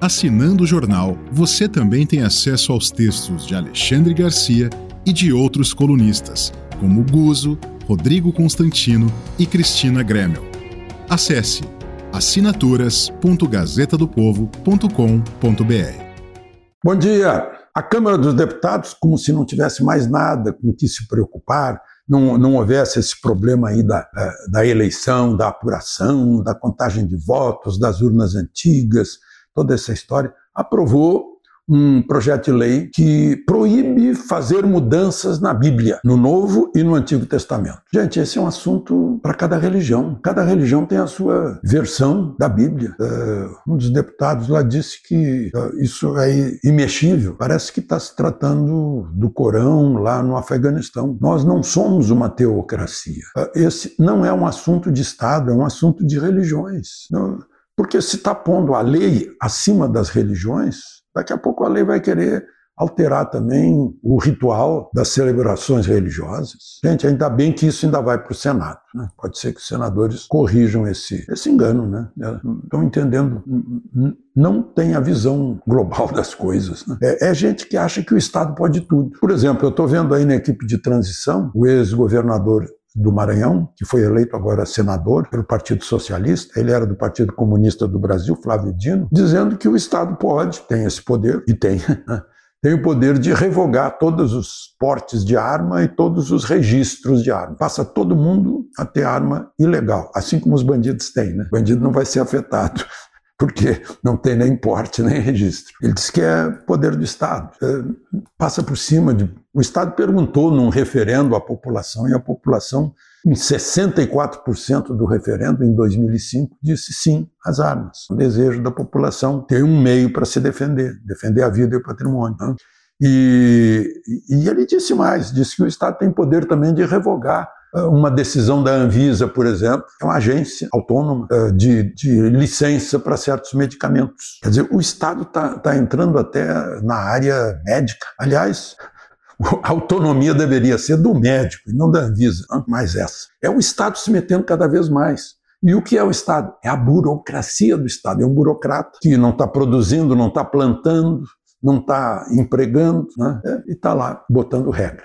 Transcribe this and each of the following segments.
Assinando o jornal, você também tem acesso aos textos de Alexandre Garcia e de outros colunistas, como Guzo, Rodrigo Constantino e Cristina Gremel. Acesse assinaturas.gazetadopovo.com.br. Bom dia! A Câmara dos Deputados, como se não tivesse mais nada com que se preocupar, não, não houvesse esse problema aí da, da eleição, da apuração, da contagem de votos, das urnas antigas, toda essa história, aprovou um projeto de lei que proíbe fazer mudanças na Bíblia, no Novo e no Antigo Testamento. Gente, esse é um assunto para cada religião. Cada religião tem a sua versão da Bíblia. Uh, um dos deputados lá disse que isso é imexível. Parece que está se tratando do Corão lá no Afeganistão. Nós não somos uma teocracia. Esse não é um assunto de Estado, é um assunto de religiões. Não, porque se está pondo a lei acima das religiões, daqui a pouco a lei vai querer alterar também o ritual das celebrações religiosas. Gente, ainda bem que isso ainda vai para o Senado. Né? Pode ser que os senadores corrijam esse, esse engano. Né? Estão entendendo, não tem a visão global das coisas. Né? É, é, gente que acha que o Estado pode tudo. Por exemplo, eu estou vendo aí na equipe de transição o ex-governador do Maranhão, que foi eleito agora senador pelo Partido Socialista, ele era do Partido Comunista do Brasil, Flávio Dino, dizendo que o Estado pode, tem esse poder, e tem, tem o poder de revogar todos os portes de arma e todos os registros de arma. Passa todo mundo a ter arma ilegal, assim como os bandidos têm. Né? O bandido não vai ser afetado porque não tem nem porte nem registro. Ele diz que é poder do Estado. É, passa por cima de. O Estado perguntou num referendo à população e a população, em 64% do referendo em 2005, disse sim às armas. O desejo da população ter um meio para se defender, defender a vida e o patrimônio. Né? E, e ele disse mais: disse que o Estado tem poder também de revogar uma decisão da Anvisa, por exemplo, é uma agência autônoma eh, de, de licença para certos medicamentos. Quer dizer, o Estado está tá entrando até na área médica. Aliás, a autonomia deveria ser do médico e não da Anvisa, mais essa. É o Estado se metendo cada vez mais. E o que é o Estado? É a burocracia do Estado. É um burocrata que não está produzindo, não está plantando, não está empregando, né? e está lá botando regra.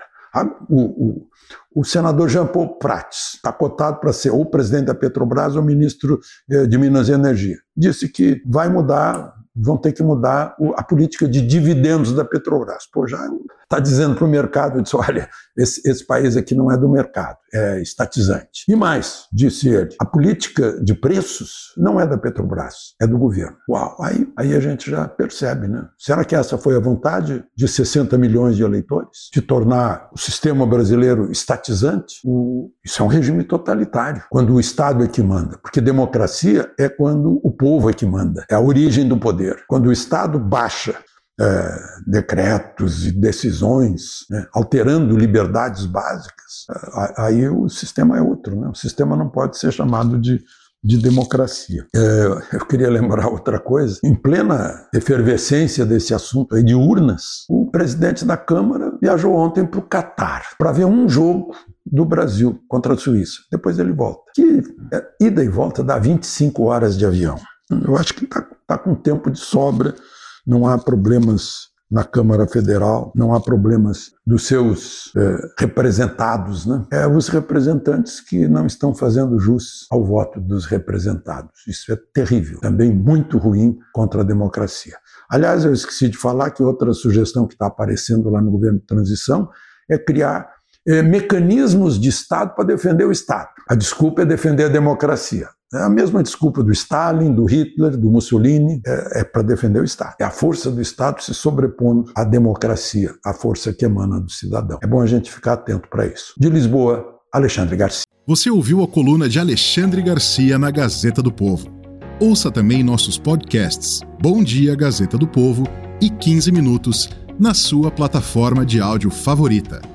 O, o, o senador Jean Paul Prats está cotado para ser ou presidente da Petrobras ou ministro eh, de Minas e Energia. Disse que vai mudar, vão ter que mudar a política de dividendos da Petrobras. Pô, já está dizendo para o mercado, disse, olha, esse, esse, país aqui não é do mercado, é estatizante. E mais, disse ele, a política de preços não é da Petrobras, é do governo. Uau, aí, aí a gente já percebe, né? Será que essa foi a vontade de 60 milhões de eleitores? De tornar o sistema brasileiro estatizante? O, isso é um regime totalitário, quando o Estado é que manda. Porque democracia é quando o povo é que manda, é a origem do poder. Quando o Estado baixa é, decretos e decisões, né, alterando liberdades básicas, é, aí o sistema é outro. Né? O sistema não pode ser chamado de, de democracia. É, eu queria lembrar outra coisa. Em plena efervescência desse assunto de urnas, o presidente da Câmara viajou ontem para o Catar para ver um jogo do Brasil contra a Suíça. Depois ele volta. Que é, ida e volta dá 25 horas de avião. Eu acho que está tá com tempo de sobra não há problemas na Câmara Federal, não há problemas dos seus é, representados, né? É os representantes que não estão fazendo jus ao voto dos representados. Isso é terrível, também muito ruim contra a democracia. Aliás, eu esqueci de falar que outra sugestão que está aparecendo lá no governo de transição é criar é, mecanismos de Estado para defender o Estado. A desculpa é defender a democracia. É a mesma desculpa do Stalin, do Hitler, do Mussolini, é, é para defender o Estado. É a força do Estado se sobrepondo à democracia, à força que emana do cidadão. É bom a gente ficar atento para isso. De Lisboa, Alexandre Garcia. Você ouviu a coluna de Alexandre Garcia na Gazeta do Povo. Ouça também nossos podcasts Bom Dia Gazeta do Povo e 15 Minutos na sua plataforma de áudio favorita.